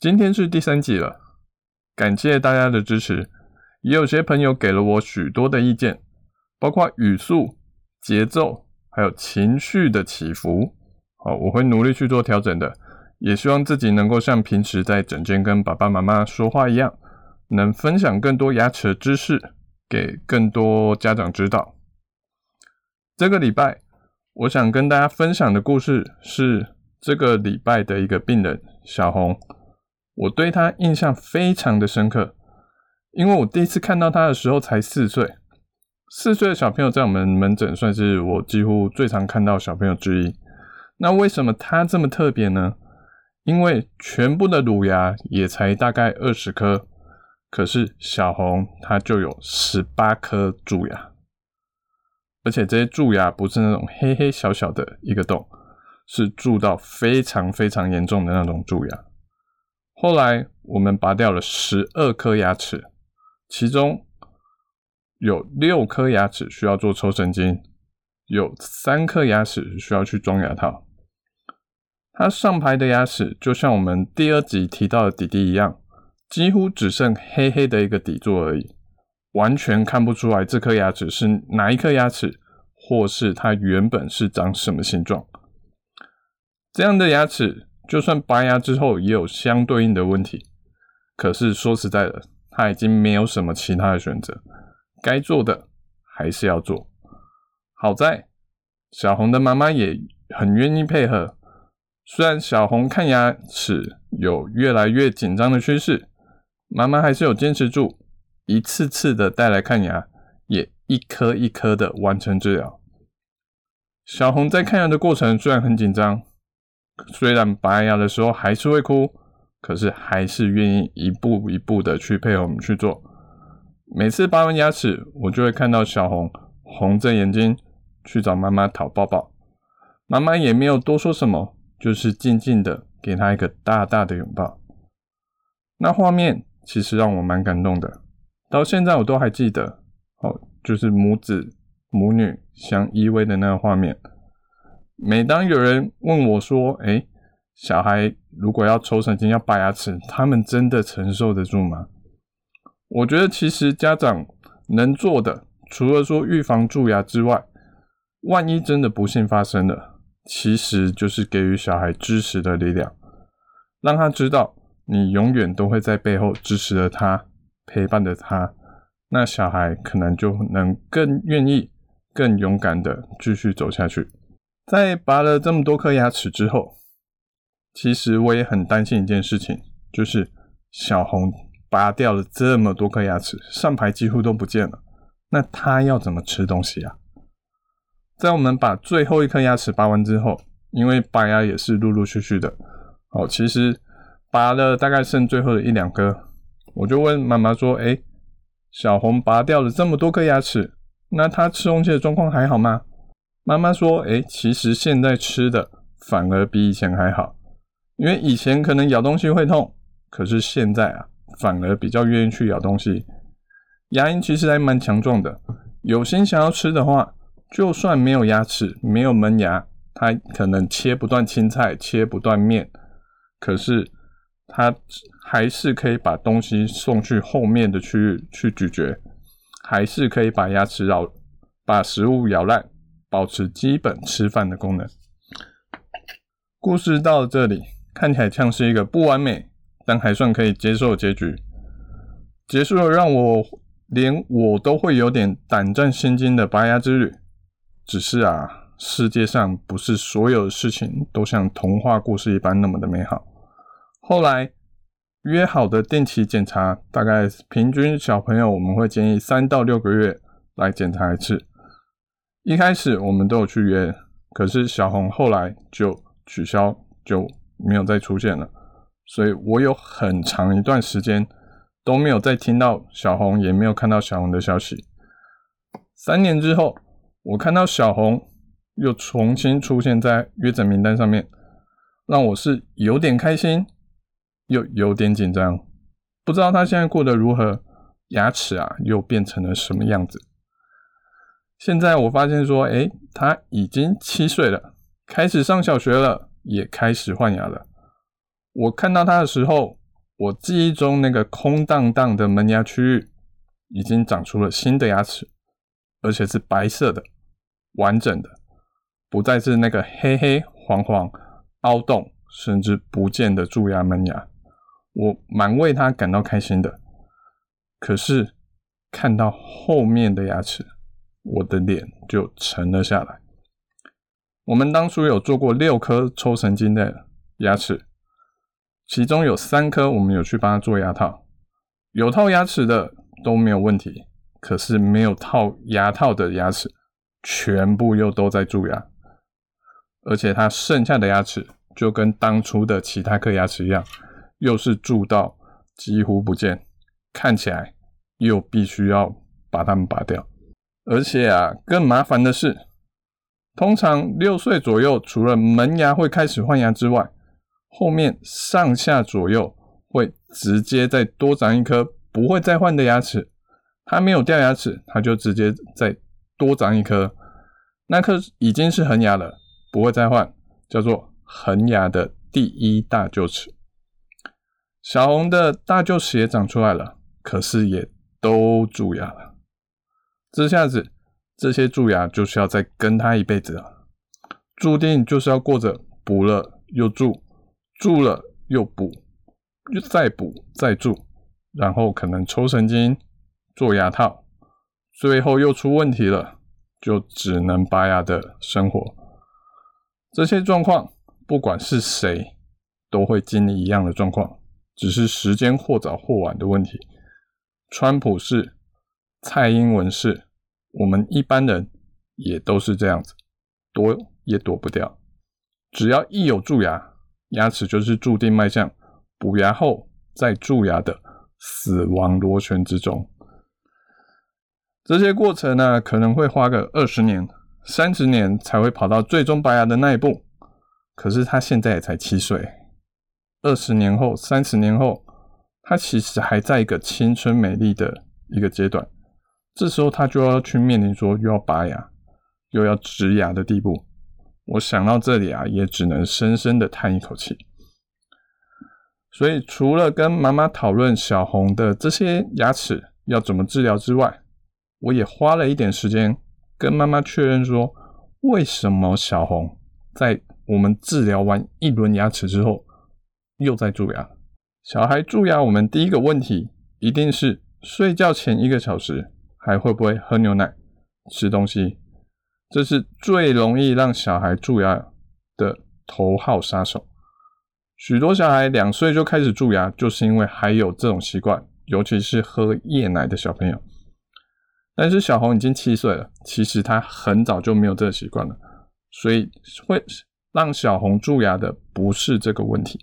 今天是第三集了，感谢大家的支持，也有些朋友给了我许多的意见，包括语速、节奏，还有情绪的起伏。好，我会努力去做调整的，也希望自己能够像平时在诊间跟爸爸妈妈说话一样，能分享更多牙齿的知识给更多家长知道。这个礼拜，我想跟大家分享的故事是这个礼拜的一个病人小红。我对他印象非常的深刻，因为我第一次看到他的时候才四岁，四岁的小朋友在我们门诊算是我几乎最常看到小朋友之一。那为什么他这么特别呢？因为全部的乳牙也才大概二十颗，可是小红他就有十八颗蛀牙，而且这些蛀牙不是那种黑黑小小的一个洞，是蛀到非常非常严重的那种蛀牙。后来我们拔掉了十二颗牙齿，其中有六颗牙齿需要做抽神经，有三颗牙齿需要去装牙套。它上排的牙齿就像我们第二集提到的弟弟一样，几乎只剩黑黑的一个底座而已，完全看不出来这颗牙齿是哪一颗牙齿，或是它原本是长什么形状。这样的牙齿。就算拔牙之后也有相对应的问题，可是说实在的，他已经没有什么其他的选择，该做的还是要做。好在小红的妈妈也很愿意配合，虽然小红看牙齿有越来越紧张的趋势，妈妈还是有坚持住，一次次的带来看牙，也一颗一颗的完成治疗。小红在看牙的过程虽然很紧张。虽然拔牙的时候还是会哭，可是还是愿意一步一步的去配合我们去做。每次拔完牙齿，我就会看到小红红着眼睛去找妈妈讨抱抱，妈妈也没有多说什么，就是静静的给她一个大大的拥抱。那画面其实让我蛮感动的，到现在我都还记得。哦，就是母子母女相依偎的那个画面。每当有人问我说：“诶，小孩如果要抽神经、要拔牙齿，他们真的承受得住吗？”我觉得其实家长能做的，除了说预防蛀牙之外，万一真的不幸发生了，其实就是给予小孩支持的力量，让他知道你永远都会在背后支持着他，陪伴着他，那小孩可能就能更愿意、更勇敢的继续走下去。在拔了这么多颗牙齿之后，其实我也很担心一件事情，就是小红拔掉了这么多颗牙齿，上排几乎都不见了，那她要怎么吃东西啊？在我们把最后一颗牙齿拔完之后，因为拔牙也是陆陆续续的，哦，其实拔了大概剩最后的一两颗，我就问妈妈说：“诶，小红拔掉了这么多颗牙齿，那她吃东西的状况还好吗？”妈妈说：“诶，其实现在吃的反而比以前还好，因为以前可能咬东西会痛，可是现在啊，反而比较愿意去咬东西。牙龈其实还蛮强壮的，有心想要吃的话，就算没有牙齿、没有门牙，它可能切不断青菜、切不断面，可是它还是可以把东西送去后面的区域去咀嚼，还是可以把牙齿咬，把食物咬烂。”保持基本吃饭的功能。故事到这里，看起来像是一个不完美，但还算可以接受的结局。结束了让我连我都会有点胆战心惊的拔牙之旅。只是啊，世界上不是所有的事情都像童话故事一般那么的美好。后来约好的定期检查，大概平均小朋友我们会建议三到六个月来检查一次。一开始我们都有去约，可是小红后来就取消，就没有再出现了。所以我有很长一段时间都没有再听到小红，也没有看到小红的消息。三年之后，我看到小红又重新出现在约诊名单上面，让我是有点开心，又有点紧张，不知道她现在过得如何，牙齿啊又变成了什么样子。现在我发现说，诶，他已经七岁了，开始上小学了。也开始换牙了。我看到他的时候，我记忆中那个空荡荡的门牙区域已经长出了新的牙齿，而且是白色的、完整的，不再是那个黑黑黄黄、凹洞甚至不见的蛀牙门牙。我蛮为他感到开心的。可是看到后面的牙齿，我的脸就沉了下来。我们当初有做过六颗抽神经的牙齿，其中有三颗我们有去帮他做牙套，有套牙齿的都没有问题，可是没有套牙套的牙齿全部又都在蛀牙，而且他剩下的牙齿就跟当初的其他颗牙齿一样，又是蛀到几乎不见，看起来又必须要把它们拔掉，而且啊，更麻烦的是。通常六岁左右，除了门牙会开始换牙之外，后面上下左右会直接再多长一颗不会再换的牙齿。他没有掉牙齿，他就直接再多长一颗，那颗已经是恒牙了，不会再换，叫做恒牙的第一大臼齿。小红的大臼齿也长出来了，可是也都蛀牙了。这下子。这些蛀牙就是要再跟他一辈子了，注定就是要过着补了又蛀，蛀了又补，又再补再蛀，然后可能抽神经、做牙套，最后又出问题了，就只能拔牙的生活。这些状况，不管是谁，都会经历一样的状况，只是时间或早或晚的问题。川普是，蔡英文是。我们一般人也都是这样子，躲也躲不掉。只要一有蛀牙，牙齿就是注定迈向补牙后再蛀牙的死亡螺旋之中。这些过程呢，可能会花个二十年、三十年才会跑到最终拔牙的那一步。可是他现在也才七岁，二十年后、三十年后，他其实还在一个青春美丽的一个阶段。这时候他就要去面临说又要拔牙，又要植牙的地步。我想到这里啊，也只能深深的叹一口气。所以除了跟妈妈讨论小红的这些牙齿要怎么治疗之外，我也花了一点时间跟妈妈确认说，为什么小红在我们治疗完一轮牙齿之后又在蛀牙？小孩蛀牙，我们第一个问题一定是睡觉前一个小时。还会不会喝牛奶、吃东西？这是最容易让小孩蛀牙的头号杀手。许多小孩两岁就开始蛀牙，就是因为还有这种习惯，尤其是喝夜奶的小朋友。但是小红已经七岁了，其实他很早就没有这个习惯了，所以会让小红蛀牙的不是这个问题。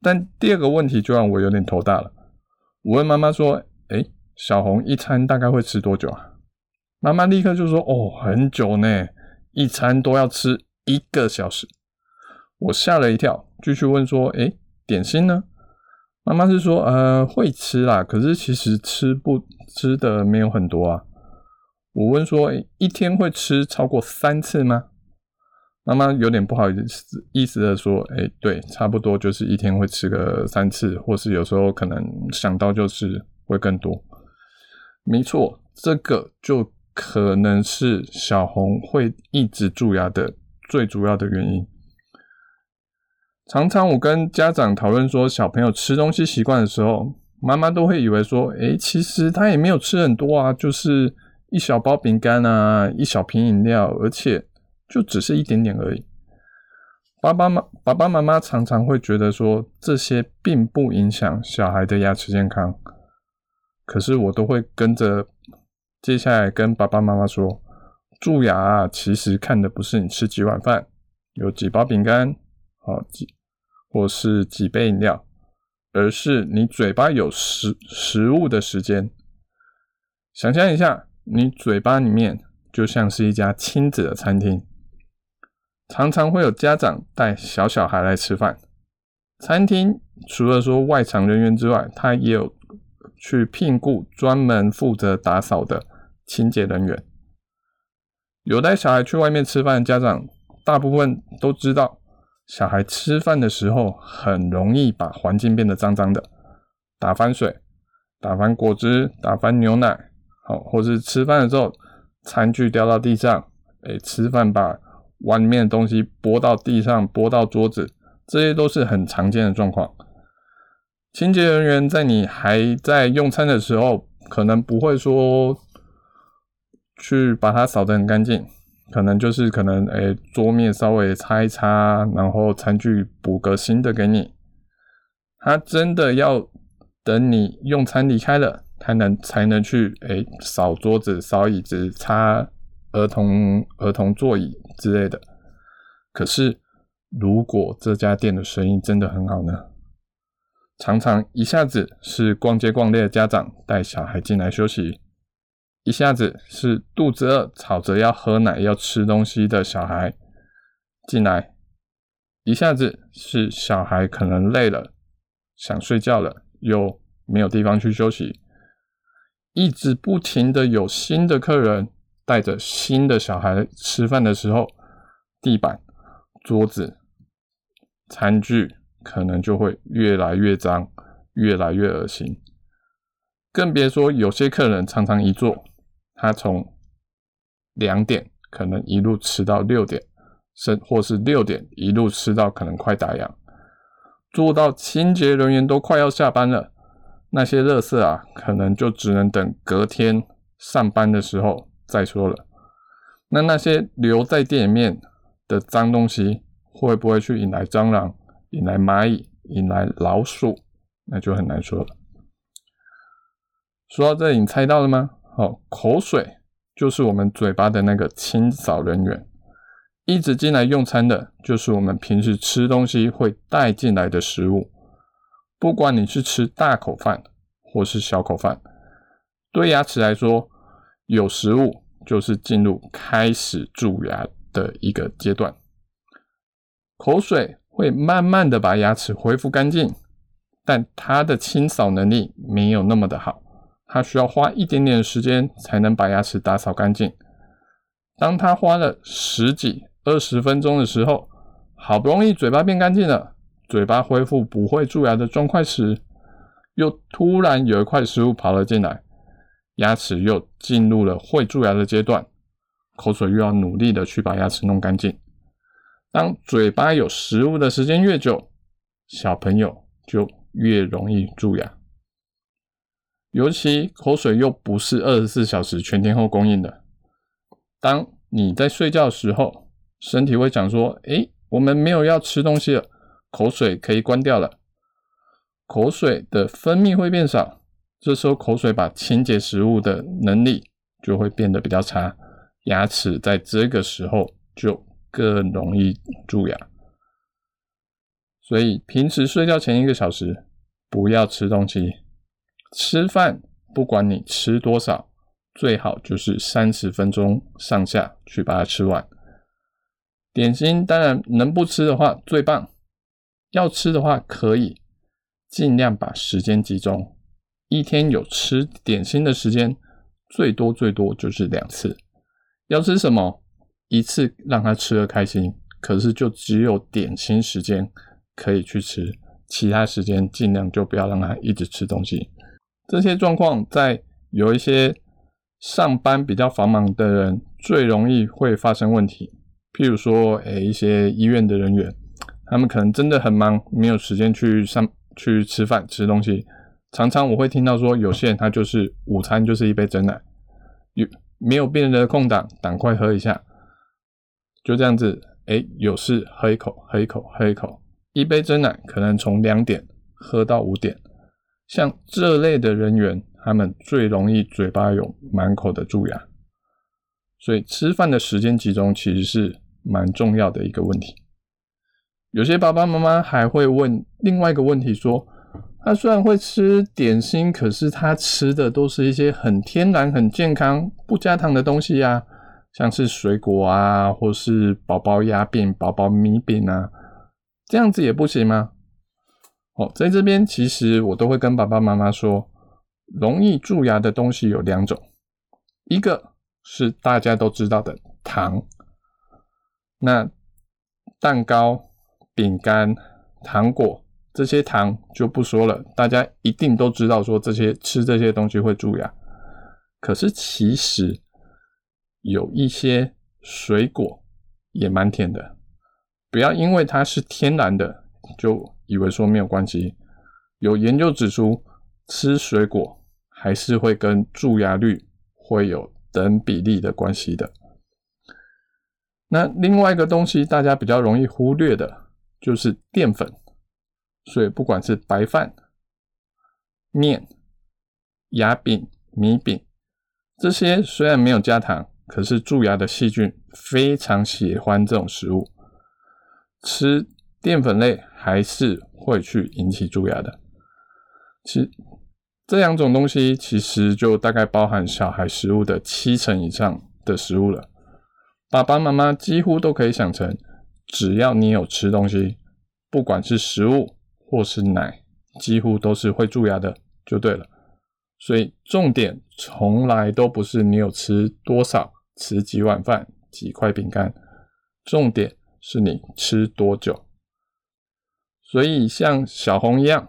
但第二个问题就让我有点头大了。我问妈妈说：“诶。”小红一餐大概会吃多久啊？妈妈立刻就说：“哦，很久呢，一餐都要吃一个小时。”我吓了一跳，继续问说：“诶，点心呢？”妈妈是说：“呃，会吃啦，可是其实吃不吃的没有很多啊。”我问说：“诶，一天会吃超过三次吗？”妈妈有点不好意思意思的说：“诶，对，差不多就是一天会吃个三次，或是有时候可能想到就是会更多。”没错，这个就可能是小红会一直蛀牙的最主要的原因。常常我跟家长讨论说，小朋友吃东西习惯的时候，妈妈都会以为说，诶，其实他也没有吃很多啊，就是一小包饼干啊，一小瓶饮料，而且就只是一点点而已。爸爸妈爸爸妈妈常常会觉得说，这些并不影响小孩的牙齿健康。可是我都会跟着接下来跟爸爸妈妈说，蛀牙啊，其实看的不是你吃几碗饭，有几包饼干，好几，或是几杯饮料，而是你嘴巴有食食物的时间。想象一下，你嘴巴里面就像是一家亲子的餐厅，常常会有家长带小小孩来吃饭。餐厅除了说外场人员之外，他也有去聘雇专门负责打扫的清洁人员。有带小孩去外面吃饭的家长，大部分都知道，小孩吃饭的时候很容易把环境变得脏脏的，打翻水、打翻果汁、打翻牛奶，好，或是吃饭的时候餐具掉到地上，诶，吃饭把碗里面的东西拨到地上、拨到桌子，这些都是很常见的状况。清洁人员在你还在用餐的时候，可能不会说。去把它扫得很干净，可能就是可能诶、桌面稍微擦一擦，然后餐具补个新的给你。他真的要等你用餐离开了，才能才能去诶扫、桌子、扫椅子、擦儿童儿童座椅之类的。可是如果这家店的生意真的很好呢？常常一下子是逛街逛累的家长带小孩进来休息。一下子是肚子饿，吵着要喝奶、要吃东西的小孩进来；一下子是小孩可能累了，想睡觉了，又没有地方去休息。一直不停的有新的客人带着新的小孩吃饭的时候，地板、桌子、餐具可能就会越来越脏，越来越恶心。更别说有些客人常常一坐。他从两点可能一路吃到六点，甚或是六点一路吃到可能快打烊，做到清洁人员都快要下班了，那些垃圾啊，可能就只能等隔天上班的时候再说了。那那些留在店里面的脏东西，会不会去引来蟑螂、引来蚂蚁、引来老鼠？那就很难说了。说到这里，你猜到了吗？哦，口水就是我们嘴巴的那个清扫人员，一直进来用餐的，就是我们平时吃东西会带进来的食物。不管你是吃大口饭或是小口饭，对牙齿来说，有食物就是进入开始蛀牙的一个阶段。口水会慢慢的把牙齿恢复干净，但它的清扫能力没有那么的好。他需要花一点点时间才能把牙齿打扫干净。当他花了十几、二十分钟的时候，好不容易嘴巴变干净了，嘴巴恢复不会蛀牙的状况时，又突然有一块食物跑了进来，牙齿又进入了会蛀牙的阶段，口水又要努力的去把牙齿弄干净。当嘴巴有食物的时间越久，小朋友就越容易蛀牙。尤其口水又不是二十四小时全天候供应的。当你在睡觉时候，身体会想说：“诶，我们没有要吃东西了，口水可以关掉了。”口水的分泌会变少，这时候口水把清洁食物的能力就会变得比较差，牙齿在这个时候就更容易蛀牙。所以平时睡觉前一个小时不要吃东西。吃饭，不管你吃多少，最好就是三十分钟上下去把它吃完。点心当然能不吃的话最棒，要吃的话可以尽量把时间集中。一天有吃点心的时间，最多最多就是两次。要吃什么，一次让他吃得开心，可是就只有点心时间可以去吃，其他时间尽量就不要让他一直吃东西。这些状况在有一些上班比较繁忙的人最容易会发生问题，譬如说，诶，一些医院的人员，他们可能真的很忙，没有时间去上去吃饭吃东西。常常我会听到说，有些人他就是午餐就是一杯珍奶，有没有病人的空档，赶快喝一下，就这样子，诶，有事喝一口，喝一口，喝一口，一杯真奶可能从两点喝到五点。像这类的人员，他们最容易嘴巴有满口的蛀牙，所以吃饭的时间集中其实是蛮重要的一个问题。有些爸爸妈妈还会问另外一个问题，说：他虽然会吃点心，可是他吃的都是一些很天然、很健康、不加糖的东西啊，像是水果啊，或是宝宝鸭饼、宝宝米饼啊，这样子也不行吗？哦，在这边其实我都会跟爸爸妈妈说，容易蛀牙的东西有两种，一个是大家都知道的糖，那蛋糕。饼干、糖果这些糖就不说了，大家一定都知道，说这些吃这些东西会蛀牙。可是其实有一些水果也蛮甜的，不要因为它是天然的就以为说没有关系。有研究指出，吃水果还是会跟蛀牙率会有等比例的关系的。那另外一个东西，大家比较容易忽略的。就是淀粉，所以不管是白饭、面、牙饼、米饼这些，虽然没有加糖，可是蛀牙的细菌非常喜欢这种食物。吃淀粉类还是会去引起蛀牙的。其这两种东西其实就大概包含小孩食物的七成以上的食物了。爸爸妈妈几乎都可以想成。只要你有吃东西，不管是食物或是奶，几乎都是会蛀牙的，就对了。所以重点从来都不是你有吃多少，吃几碗饭、几块饼干，重点是你吃多久。所以像小红一样，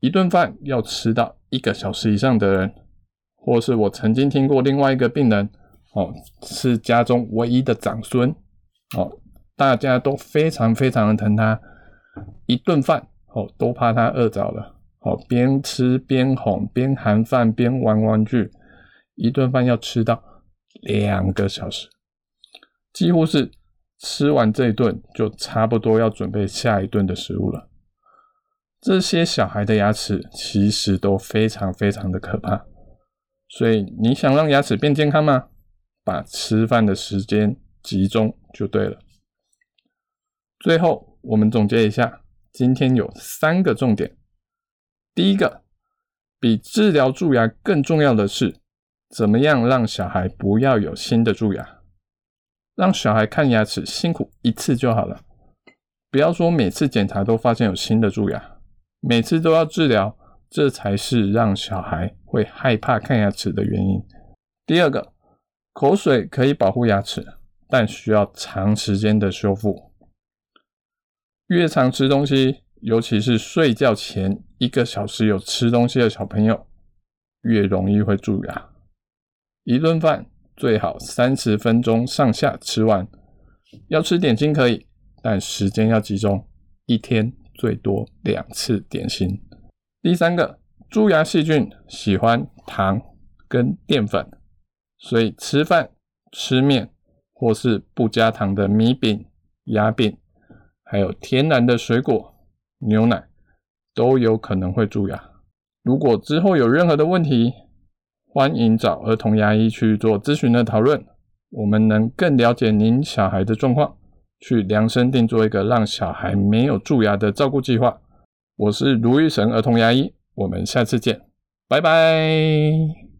一顿饭要吃到一个小时以上的人，或是我曾经听过另外一个病人，哦，是家中唯一的长孙，哦。大家都非常非常的疼他，一顿饭哦都怕他饿着了哦，边吃边哄，边含饭边玩玩具，一顿饭要吃到两个小时，几乎是吃完这一顿就差不多要准备下一顿的食物了。这些小孩的牙齿其实都非常非常的可怕，所以你想让牙齿变健康吗？把吃饭的时间集中就对了。最后，我们总结一下，今天有三个重点。第一个，比治疗蛀牙更重要的是，怎么样让小孩不要有新的蛀牙？让小孩看牙齿辛苦一次就好了，不要说每次检查都发现有新的蛀牙，每次都要治疗，这才是让小孩会害怕看牙齿的原因。第二个，口水可以保护牙齿，但需要长时间的修复。越常吃东西，尤其是睡觉前一个小时有吃东西的小朋友，越容易会蛀牙。一顿饭最好三十分钟上下吃完，要吃点心可以，但时间要集中，一天最多两次点心。第三个，蛀牙细菌喜欢糖跟淀粉，所以吃饭吃面或是不加糖的米饼、鸭饼。还有天然的水果、牛奶都有可能会蛀牙。如果之后有任何的问题，欢迎找儿童牙医去做咨询的讨论，我们能更了解您小孩的状况，去量身定做一个让小孩没有蛀牙的照顾计划。我是卢玉成儿童牙医，我们下次见，拜拜。